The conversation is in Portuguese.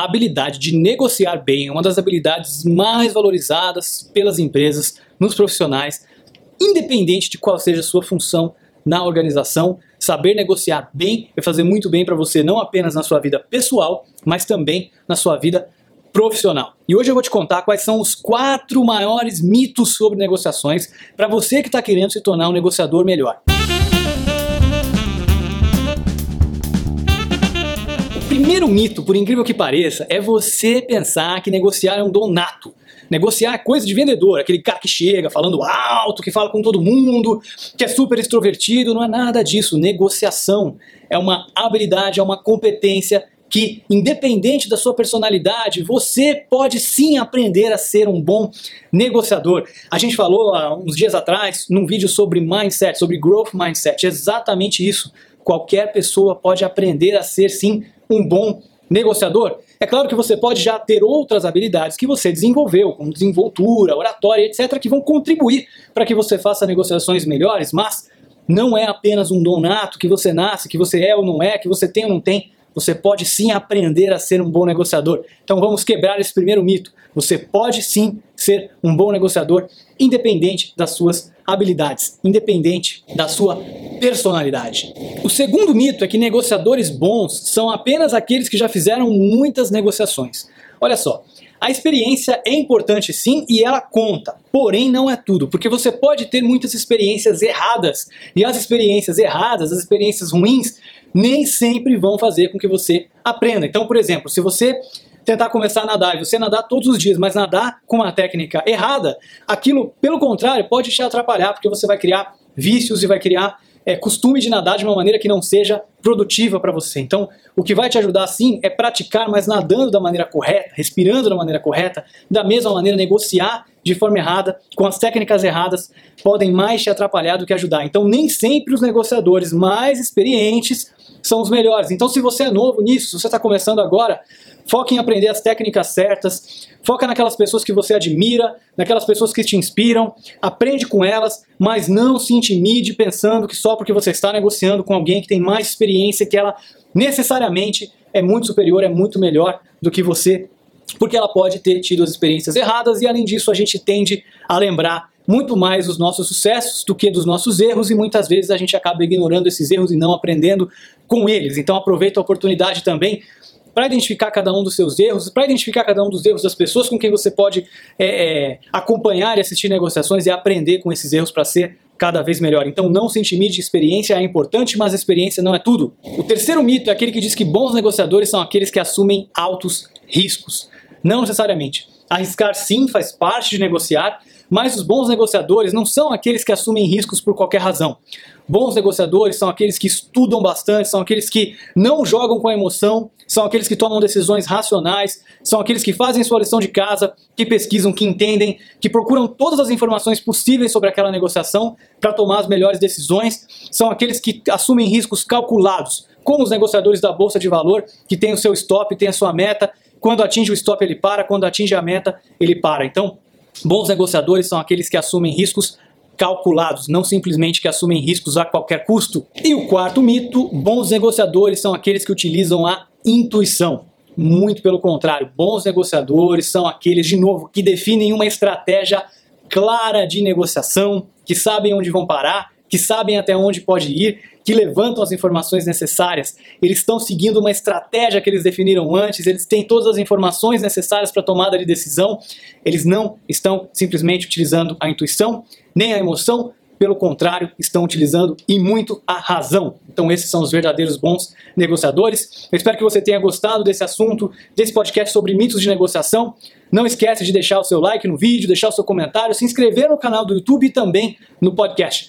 a habilidade de negociar bem é uma das habilidades mais valorizadas pelas empresas, nos profissionais, independente de qual seja a sua função na organização. Saber negociar bem vai fazer muito bem para você, não apenas na sua vida pessoal, mas também na sua vida profissional. E hoje eu vou te contar quais são os quatro maiores mitos sobre negociações para você que está querendo se tornar um negociador melhor. Primeiro mito, por incrível que pareça, é você pensar que negociar é um dom nato. Negociar é coisa de vendedor, aquele cara que chega falando alto, que fala com todo mundo, que é super extrovertido, não é nada disso. Negociação é uma habilidade, é uma competência que, independente da sua personalidade, você pode sim aprender a ser um bom negociador. A gente falou há uns dias atrás, num vídeo sobre mindset, sobre growth mindset, exatamente isso. Qualquer pessoa pode aprender a ser sim um bom negociador. É claro que você pode já ter outras habilidades que você desenvolveu, como desenvoltura, oratória, etc., que vão contribuir para que você faça negociações melhores, mas não é apenas um dom nato que você nasce, que você é ou não é, que você tem ou não tem. Você pode sim aprender a ser um bom negociador. Então vamos quebrar esse primeiro mito. Você pode sim ser um bom negociador, independente das suas habilidades, independente da sua personalidade. O segundo mito é que negociadores bons são apenas aqueles que já fizeram muitas negociações. Olha só, a experiência é importante sim e ela conta, porém não é tudo, porque você pode ter muitas experiências erradas e as experiências erradas, as experiências ruins, nem sempre vão fazer com que você aprenda. Então, por exemplo, se você tentar começar a nadar e você nadar todos os dias, mas nadar com uma técnica errada, aquilo, pelo contrário, pode te atrapalhar, porque você vai criar vícios e vai criar é, costume de nadar de uma maneira que não seja produtiva para você. Então, o que vai te ajudar sim é praticar, mas nadando da maneira correta, respirando da maneira correta, da mesma maneira negociar de forma errada, com as técnicas erradas, podem mais te atrapalhar do que ajudar. Então, nem sempre os negociadores mais experientes são os melhores. Então, se você é novo nisso, se você está começando agora, foque em aprender as técnicas certas, foca naquelas pessoas que você admira, naquelas pessoas que te inspiram, aprende com elas, mas não se intimide pensando que só porque você está negociando com alguém que tem mais experiência, que ela necessariamente é muito superior, é muito melhor do que você, porque ela pode ter tido as experiências erradas e além disso a gente tende a lembrar muito mais dos nossos sucessos do que dos nossos erros e muitas vezes a gente acaba ignorando esses erros e não aprendendo com eles. Então aproveita a oportunidade também para identificar cada um dos seus erros, para identificar cada um dos erros das pessoas com quem você pode é, é, acompanhar e assistir negociações e aprender com esses erros para ser cada vez melhor. Então não se intimide, experiência é importante, mas experiência não é tudo. O terceiro mito é aquele que diz que bons negociadores são aqueles que assumem altos riscos. Não necessariamente. Arriscar sim faz parte de negociar, mas os bons negociadores não são aqueles que assumem riscos por qualquer razão. Bons negociadores são aqueles que estudam bastante, são aqueles que não jogam com a emoção, são aqueles que tomam decisões racionais, são aqueles que fazem sua lição de casa, que pesquisam, que entendem, que procuram todas as informações possíveis sobre aquela negociação para tomar as melhores decisões, são aqueles que assumem riscos calculados, como os negociadores da bolsa de valor, que tem o seu stop, tem a sua meta, quando atinge o stop ele para, quando atinge a meta ele para. Então, Bons negociadores são aqueles que assumem riscos calculados, não simplesmente que assumem riscos a qualquer custo. E o quarto mito: bons negociadores são aqueles que utilizam a intuição. Muito pelo contrário, bons negociadores são aqueles, de novo, que definem uma estratégia clara de negociação, que sabem onde vão parar, que sabem até onde pode ir, que levantam as informações necessárias. Eles estão seguindo uma estratégia que eles definiram antes, eles têm todas as informações necessárias para a tomada de decisão. Eles não estão simplesmente utilizando a intuição, nem a emoção, pelo contrário, estão utilizando e muito a razão. Então, esses são os verdadeiros bons negociadores. Eu espero que você tenha gostado desse assunto, desse podcast sobre mitos de negociação. Não esquece de deixar o seu like no vídeo, deixar o seu comentário, se inscrever no canal do YouTube e também no podcast.